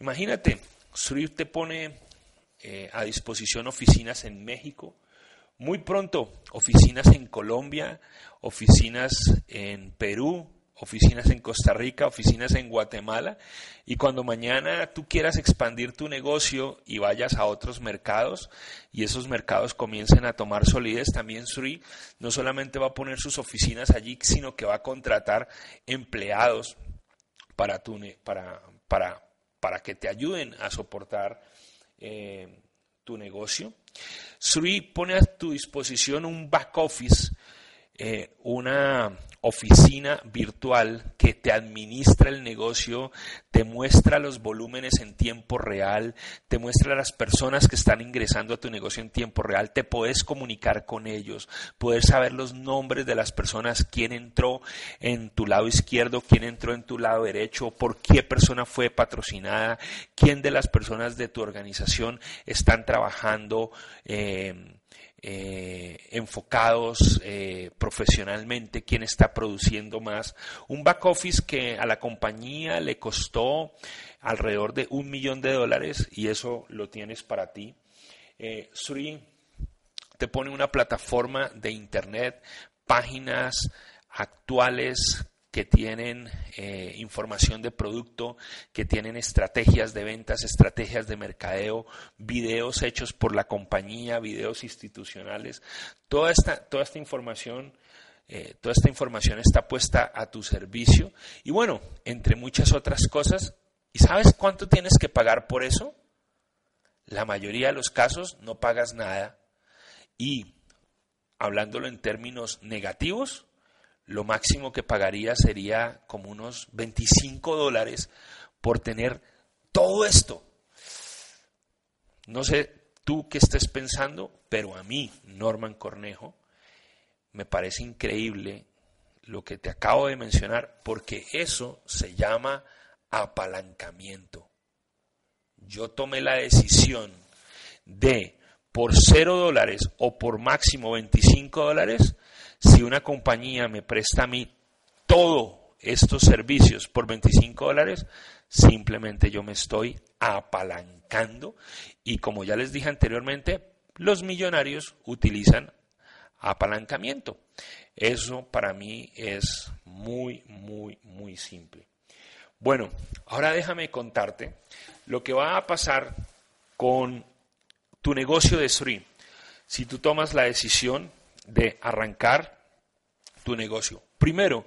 Imagínate, Sri te pone eh, a disposición oficinas en México, muy pronto oficinas en Colombia, oficinas en Perú, oficinas en Costa Rica, oficinas en Guatemala, y cuando mañana tú quieras expandir tu negocio y vayas a otros mercados y esos mercados comiencen a tomar solidez, también Suri no solamente va a poner sus oficinas allí, sino que va a contratar empleados para, que te ayuden a soportar eh, tu negocio. Suri pone a tu disposición un back office, eh, una oficina virtual que te administra el negocio, te muestra los volúmenes en tiempo real, te muestra las personas que están ingresando a tu negocio en tiempo real, te puedes comunicar con ellos, poder saber los nombres de las personas, quién entró en tu lado izquierdo, quién entró en tu lado derecho, por qué persona fue patrocinada, quién de las personas de tu organización están trabajando. Eh, eh, enfocados eh, profesionalmente, quién está produciendo más. Un back office que a la compañía le costó alrededor de un millón de dólares y eso lo tienes para ti. Eh, te pone una plataforma de internet, páginas actuales que tienen eh, información de producto, que tienen estrategias de ventas, estrategias de mercadeo, videos hechos por la compañía, videos institucionales. Toda esta, toda esta información eh, toda esta información está puesta a tu servicio y bueno, entre muchas otras cosas. ¿Y sabes cuánto tienes que pagar por eso? La mayoría de los casos no pagas nada y hablándolo en términos negativos, lo máximo que pagaría sería como unos 25 dólares por tener todo esto. No sé tú qué estés pensando, pero a mí, Norman Cornejo, me parece increíble lo que te acabo de mencionar, porque eso se llama apalancamiento. Yo tomé la decisión de, por 0 dólares o por máximo 25 dólares, si una compañía me presta a mí todos estos servicios por 25 dólares, simplemente yo me estoy apalancando y como ya les dije anteriormente, los millonarios utilizan apalancamiento. Eso para mí es muy, muy, muy simple. Bueno, ahora déjame contarte lo que va a pasar con tu negocio de Sri. Si tú tomas la decisión de arrancar tu negocio. Primero,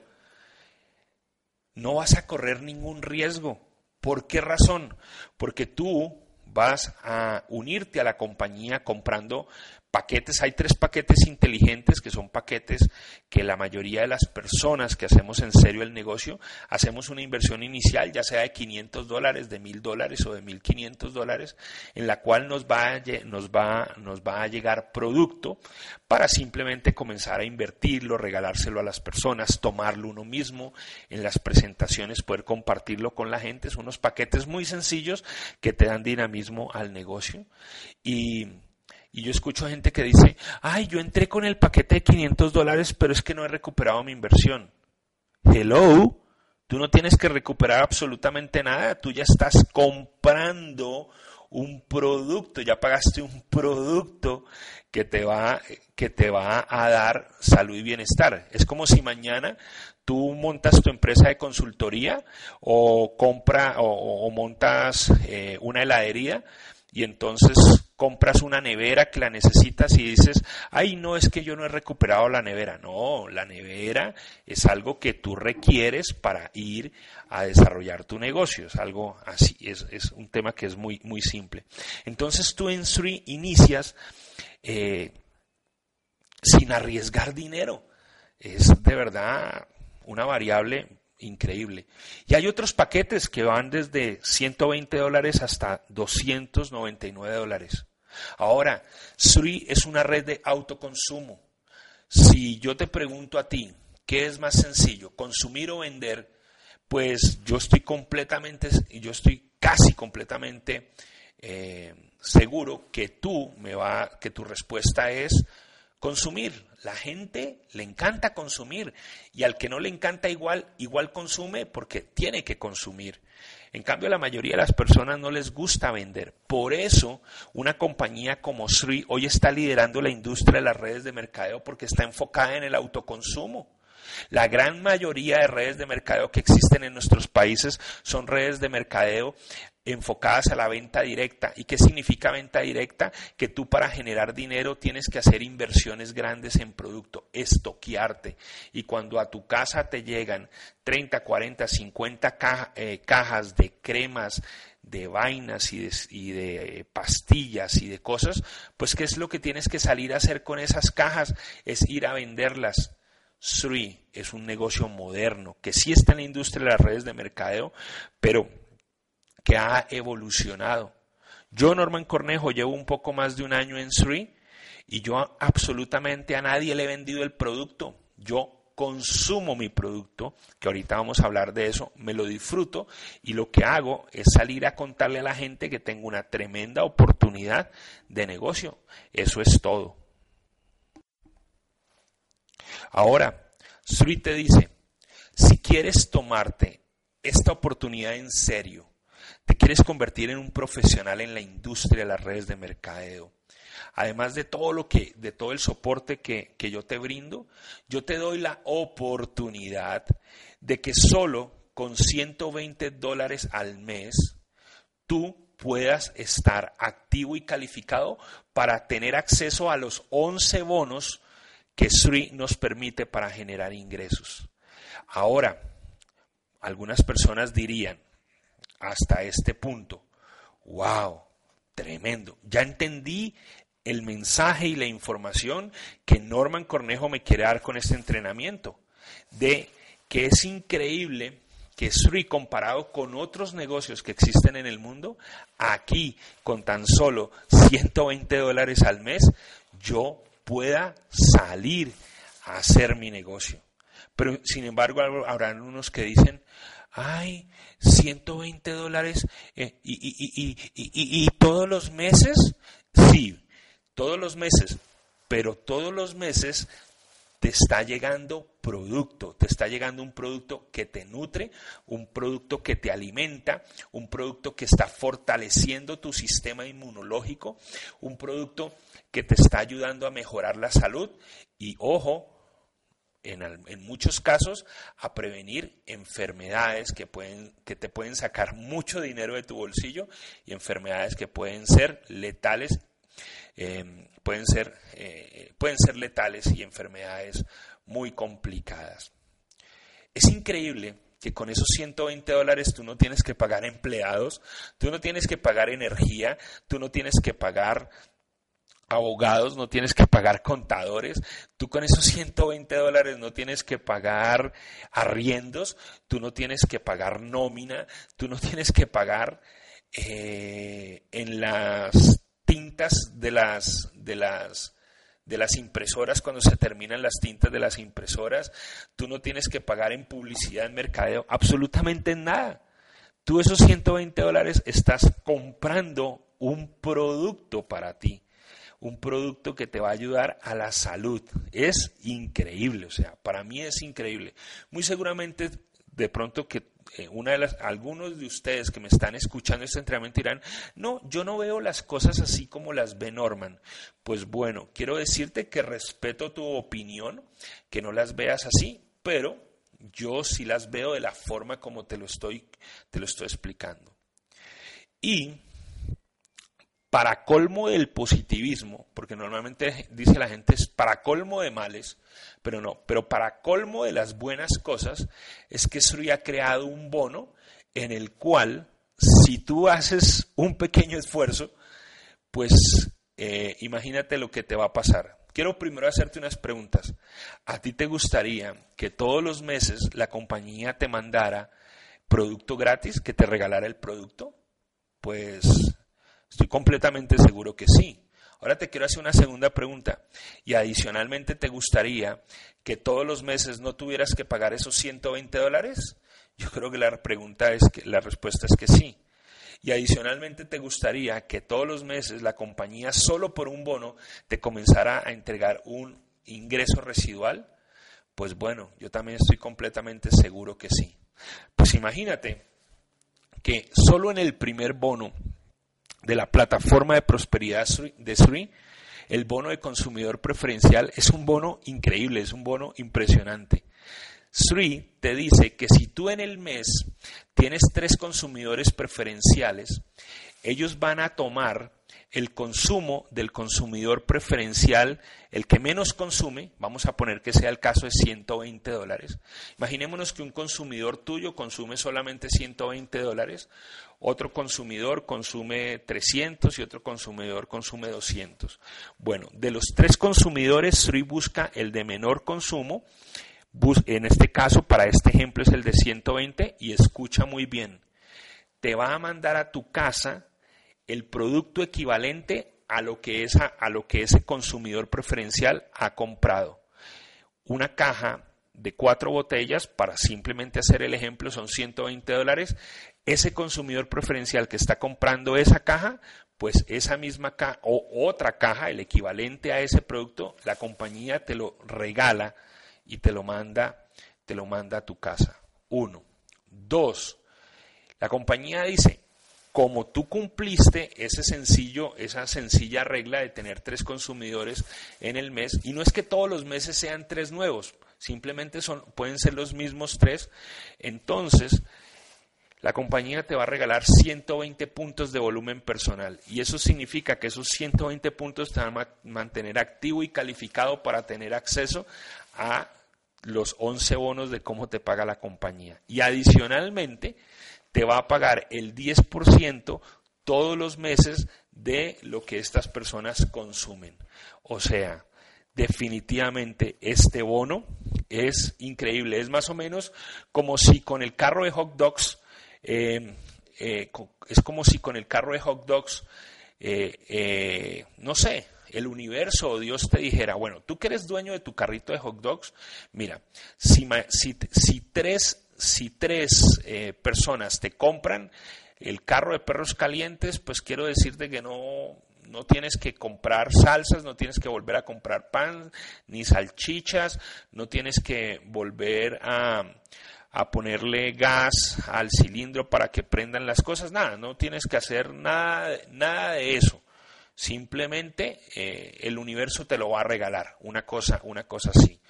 no vas a correr ningún riesgo. ¿Por qué razón? Porque tú vas a unirte a la compañía comprando paquetes, hay tres paquetes inteligentes que son paquetes que la mayoría de las personas que hacemos en serio el negocio, hacemos una inversión inicial, ya sea de 500 dólares, de 1000 dólares o de 1500 dólares, en la cual nos va, a, nos, va, nos va a llegar producto para simplemente comenzar a invertirlo, regalárselo a las personas, tomarlo uno mismo en las presentaciones, poder compartirlo con la gente. Son unos paquetes muy sencillos que te dan dinamismo al negocio. Y y yo escucho gente que dice, ay, yo entré con el paquete de 500 dólares, pero es que no he recuperado mi inversión. Hello, tú no tienes que recuperar absolutamente nada, tú ya estás comprando un producto, ya pagaste un producto que te va, que te va a dar salud y bienestar. Es como si mañana tú montas tu empresa de consultoría o compra o, montas eh, una heladería y entonces compras una nevera que la necesitas y dices, ay, no es que yo no he recuperado la nevera. No, la nevera es algo que tú requieres para ir a desarrollar tu negocio. Es algo así, es, un tema que es muy, muy simple. Entonces tú en Sri inicias eh, sin arriesgar dinero. Es de verdad una variable increíble. Y hay otros paquetes que van desde 120 dólares hasta 299 dólares. Ahora, Sri es una red de autoconsumo. Si yo te pregunto a ti, ¿qué es más sencillo, consumir o vender? Pues yo estoy completamente, yo estoy casi completamente eh, seguro que tú me va, que tu respuesta es consumir. La gente le encanta consumir y al que no le encanta igual, igual consume porque tiene que consumir. En cambio, la mayoría de las personas no les gusta vender. Por eso, una compañía como Sri hoy está liderando la industria de las redes de mercadeo porque está enfocada en el autoconsumo. La gran mayoría de redes de mercadeo que existen en nuestros países son redes de mercadeo enfocadas a la venta directa. ¿Y qué significa venta directa? Que tú para generar dinero tienes que hacer inversiones grandes en producto, estoquearte. Y cuando a tu casa te llegan 30, 40, 50 cajas de cremas, de vainas y de, pastillas y de cosas, pues ¿qué es lo que tienes que salir a hacer con esas cajas? Es ir a venderlas. Sri es un negocio moderno que sí está en la industria de las redes de mercadeo, pero que ha evolucionado. Yo, Norman Cornejo, llevo un poco más de un año en Sri y yo absolutamente a nadie le he vendido el producto. Yo consumo mi producto, que ahorita vamos a hablar de eso, me lo disfruto y lo que hago es salir a contarle a la gente que tengo una tremenda oportunidad de negocio. Eso es todo. Ahora, Sri te dice, si quieres tomarte esta oportunidad en serio, te quieres convertir en un profesional en la industria de las redes de mercadeo. Además de todo lo que, de todo el soporte que, que yo te brindo, yo te doy la oportunidad de que solo con 120 dólares al mes tú puedas estar activo y calificado para tener acceso a los 11 bonos que SRI nos permite para generar ingresos. Ahora, algunas personas dirían, hasta este punto. ¡Wow! Tremendo. Ya entendí el mensaje y la información que Norman Cornejo me quiere dar con este entrenamiento. De que es increíble que Sri comparado con otros negocios que existen en el mundo, aquí con tan solo 120 dólares al mes, yo pueda salir a hacer mi negocio. Pero sin embargo habrá unos que dicen, ay, 120 dólares eh, y, y, y, y todos los meses, sí, todos los meses, pero todos los meses te está llegando producto, te está llegando un producto que te nutre, un producto que te alimenta, un producto que está fortaleciendo tu sistema inmunológico, un producto que te está ayudando a mejorar la salud y ojo, en, muchos casos a prevenir enfermedades que, pueden, que te pueden sacar mucho dinero de tu bolsillo y enfermedades que pueden ser letales, em, pueden, ser, eh, pueden ser letales y enfermedades muy complicadas. Es increíble que con esos 120 dólares tú no tienes que pagar empleados, tú no tienes que pagar energía, tú no tienes que pagar abogados, no tienes que pagar contadores, tú con esos 120 dólares no tienes que pagar arriendos, tú no tienes que pagar nómina, tú no tienes que pagar eh, en las tintas de las, de las de las impresoras cuando se terminan las tintas de las impresoras, tú no tienes que pagar en publicidad, en mercadeo, absolutamente nada. Tú esos 120 dólares estás comprando un producto para ti un producto que te va a ayudar a la salud. Es increíble, o sea, para mí es increíble. Muy seguramente de pronto que eh, una de las, algunos de ustedes que me están escuchando este entrenamiento dirán, no, yo no veo las cosas así como las ve Norman. Pues bueno, quiero decirte que respeto tu opinión, que no las veas así, pero yo sí las veo de la forma como te lo estoy, te lo estoy explicando. Y para colmo del positivismo, porque normalmente dice la gente es para colmo de males, pero no, pero para colmo de las buenas cosas es que Sri ha creado un bono en el cual si tú haces un pequeño esfuerzo, pues eh, imagínate lo que te va a pasar. Quiero primero hacerte unas preguntas. ¿A ti te gustaría que todos los meses la compañía te mandara producto gratis, que te regalara el producto? Pues estoy completamente seguro que sí. Ahora te quiero hacer una segunda pregunta. Y adicionalmente, ¿te gustaría que todos los meses no tuvieras que pagar esos 120 dólares? Yo creo que la pregunta es que la respuesta es que sí. Y adicionalmente te gustaría que todos los meses la compañía solo por un bono te comenzara a entregar un ingreso residual? Pues bueno, yo también estoy completamente seguro que sí. Pues imagínate que solo en el primer bono de la plataforma de prosperidad de SRI, el bono de consumidor preferencial es un bono increíble, es un bono impresionante. SRI te dice que si tú en el mes tienes tres consumidores preferenciales, ellos van a tomar el consumo del consumidor preferencial, el que menos consume, vamos a poner que sea el caso de 120 dólares. Imaginémonos que un consumidor tuyo consume solamente 120 dólares, otro consumidor consume 300 y otro consumidor consume 200. Bueno, de los tres consumidores, Sri busca el de menor consumo, en este caso, para este ejemplo es el de 120 y escucha muy bien, te va a mandar a tu casa el producto equivalente a lo que, es, a, lo que ese consumidor preferencial ha comprado. Una caja de cuatro botellas, para simplemente hacer el ejemplo, son 120 dólares. Ese consumidor preferencial que está comprando esa caja, pues esa misma caja o otra caja, el equivalente a ese producto, la compañía te lo regala y te lo manda, te lo manda a tu casa. Uno. Dos. La compañía dice, como tú cumpliste ese sencillo, esa sencilla regla de tener tres consumidores en el mes, y no es que todos los meses sean tres nuevos, simplemente son, pueden ser los mismos tres, entonces la compañía te va a regalar 120 puntos de volumen personal y eso significa que esos 120 puntos te van a mantener activo y calificado para tener acceso a los 11 bonos de cómo te paga la compañía. Y adicionalmente, te va a pagar el 10% todos los meses de lo que estas personas consumen. O sea, definitivamente este bono es increíble. Es más o menos como si con el carro de hot dogs, eh, eh, es como si con el carro de hot dogs, eh, no sé, el universo o Dios te dijera, bueno, tú que eres dueño de tu carrito de hot dogs, mira, si, si, si tres si tres eh, personas te compran el carro de perros calientes, pues quiero decirte que no, no tienes que comprar salsas, no tienes que volver a comprar pan ni salchichas, no tienes que volver a, a ponerle gas al cilindro para que prendan las cosas, nada, no tienes que hacer nada, nada de eso. Simplemente eh, el universo te lo va a regalar, una cosa, una cosa así.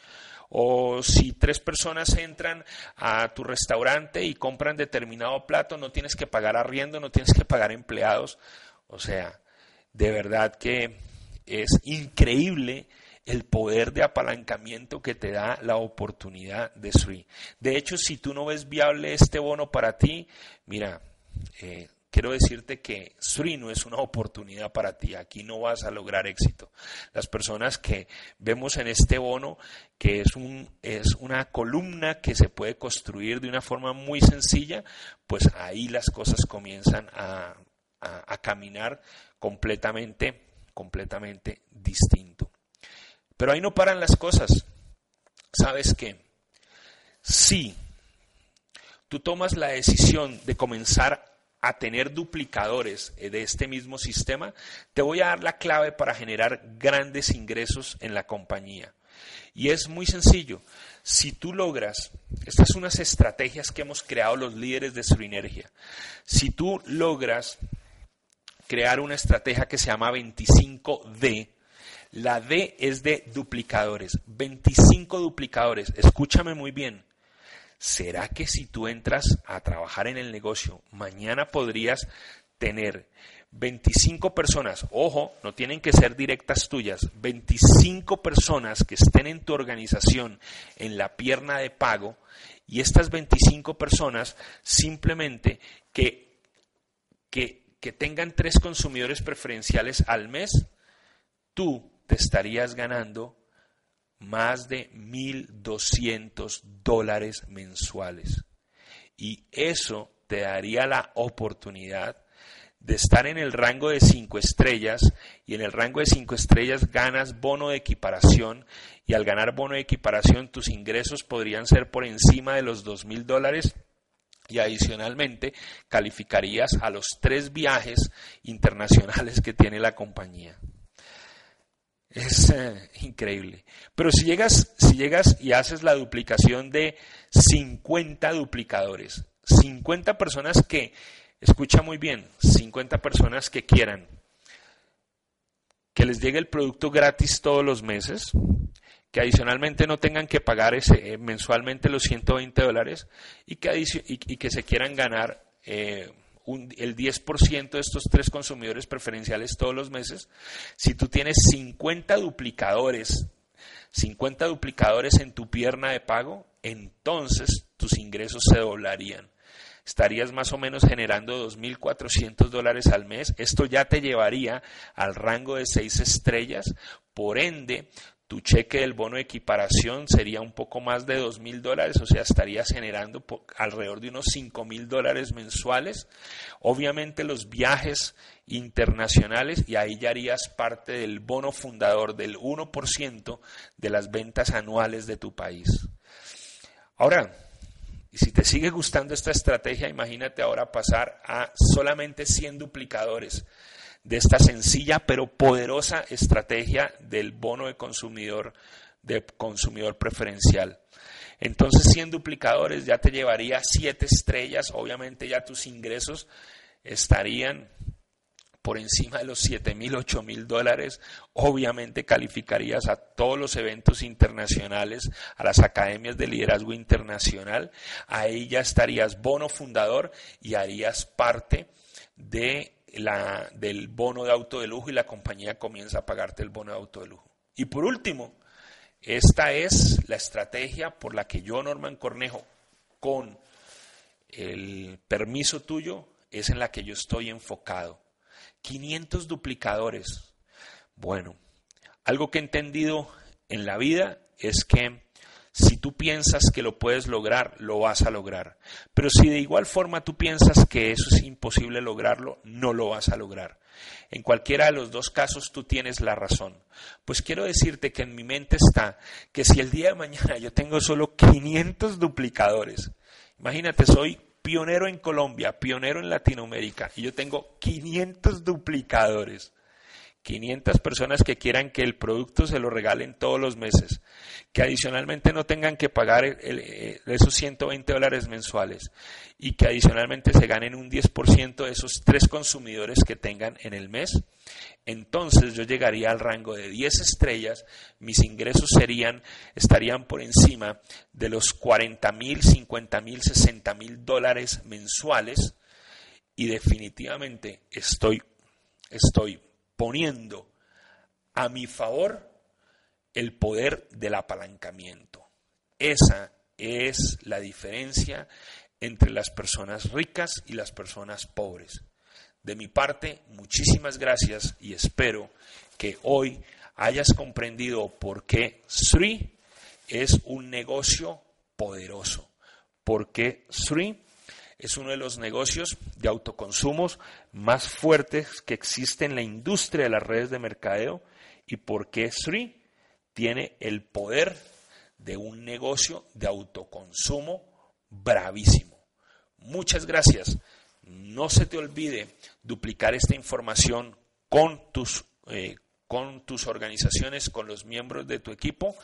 O si tres personas entran a tu restaurante y compran determinado plato, no tienes que pagar arriendo, no tienes que pagar empleados. O sea, de verdad que es increíble el poder de apalancamiento que te da la oportunidad de SRI. De hecho, si tú no ves viable este bono para ti, mira, eh, quiero decirte que SRI no es una oportunidad para ti, aquí no vas a lograr éxito. Las personas que vemos en este bono, que es, un, es una columna que se puede construir de una forma muy sencilla, pues ahí las cosas comienzan a, a caminar completamente, completamente distinto. Pero ahí no paran las cosas. ¿Sabes qué? Si tú tomas la decisión de comenzar a tener duplicadores eh, de este mismo sistema, te voy a dar la clave para generar grandes ingresos en la compañía. Y es muy sencillo. Si tú logras, estas son unas estrategias que hemos creado los líderes de Surinergia. Si tú logras crear una estrategia que se llama 25D, la D es de duplicadores, 25 duplicadores. Escúchame muy bien. ¿Será que si tú entras a trabajar en el negocio, mañana podrías tener 25 personas, ojo, no tienen que ser directas tuyas, 25 personas que estén en tu organización en la pierna de pago y estas 25 personas simplemente que, que, que tengan tres consumidores preferenciales al mes, tú te estarías ganando más de 1.200 dólares mensuales. Y eso te daría la oportunidad de estar en el rango de cinco estrellas y en el rango de cinco estrellas ganas bono de equiparación y al ganar bono de equiparación tus ingresos podrían ser por encima de los dos mil dólares y adicionalmente calificarías a los tres viajes internacionales que tiene la compañía. Es eh, increíble. Pero si llegas, si llegas y haces la duplicación de 50 duplicadores, 50 personas que Escucha muy bien, 50 personas que quieran que les llegue el producto gratis todos los meses, que adicionalmente no tengan que pagar ese, eh, mensualmente los 120 dólares y que, y, que se quieran ganar eh, el 10% de estos tres consumidores preferenciales todos los meses. Si tú tienes 50 duplicadores, 50 duplicadores en tu pierna de pago, entonces tus ingresos se doblarían estarías más o menos generando 2.400 dólares al mes. Esto ya te llevaría al rango de 6 estrellas. Por ende, tu cheque del bono de equiparación sería un poco más de 2.000 dólares, o sea, estarías generando alrededor de unos 5.000 dólares mensuales. Obviamente los viajes internacionales y ahí ya harías parte del bono fundador del 1% de las ventas anuales de tu país. Ahora, y si te sigue gustando esta estrategia, imagínate ahora pasar a solamente 100 duplicadores de esta sencilla pero poderosa estrategia del bono de consumidor, de consumidor preferencial. Entonces 100 duplicadores ya te llevaría 7 estrellas, obviamente ya tus ingresos estarían por encima de los 7 mil, 8 mil dólares, obviamente calificarías a todos los eventos internacionales, a las academias de liderazgo internacional, ahí ya estarías bono fundador y harías parte de del bono de auto de lujo y la compañía comienza a pagarte el bono de auto de lujo. Y por último, esta es la estrategia por la que yo, Norman Cornejo, con el permiso tuyo, es en la que yo estoy enfocado. 500 duplicadores. Bueno, algo que he entendido en la vida es que si tú piensas que lo puedes lograr, lo vas a lograr. Pero si de igual forma tú piensas que eso es imposible lograrlo, no lo vas a lograr. En cualquiera de los dos casos tú tienes la razón. Pues quiero decirte que en mi mente está que si el día de mañana yo tengo solo 500 duplicadores, imagínate, soy pionero en Colombia, pionero en Latinoamérica, y yo tengo 500 duplicadores. 500 personas que quieran que el producto se lo regalen todos los meses, que adicionalmente no tengan que pagar eh, esos 120 dólares mensuales y que adicionalmente se ganen un 10% de esos tres consumidores que tengan en el mes, entonces yo llegaría al rango de 10 estrellas, mis ingresos serían, estarían por encima de los 40 mil, 50 mil, 60 mil dólares mensuales y definitivamente estoy, estoy poniendo a mi favor el poder del apalancamiento. Esa es la diferencia entre las personas ricas y las personas pobres. De mi parte, muchísimas gracias y espero que hoy hayas comprendido por qué Sri es un negocio poderoso, porque Sri es uno de los negocios de autoconsumos más fuertes que existe en la industria de las redes de mercadeo y porque Sri tiene el poder de un negocio de autoconsumo bravísimo. Muchas gracias. No se te olvide duplicar esta información con tus eh, con tus organizaciones, con los miembros de tu equipo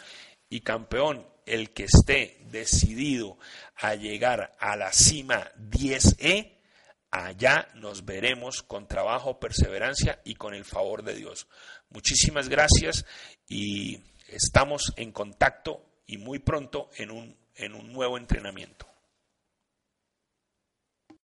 y campeón, el que esté decidido a llegar a la cima 10E, allá nos veremos con trabajo, perseverancia y con el favor de Dios. Muchísimas gracias y estamos en contacto y muy pronto en un, en un nuevo entrenamiento.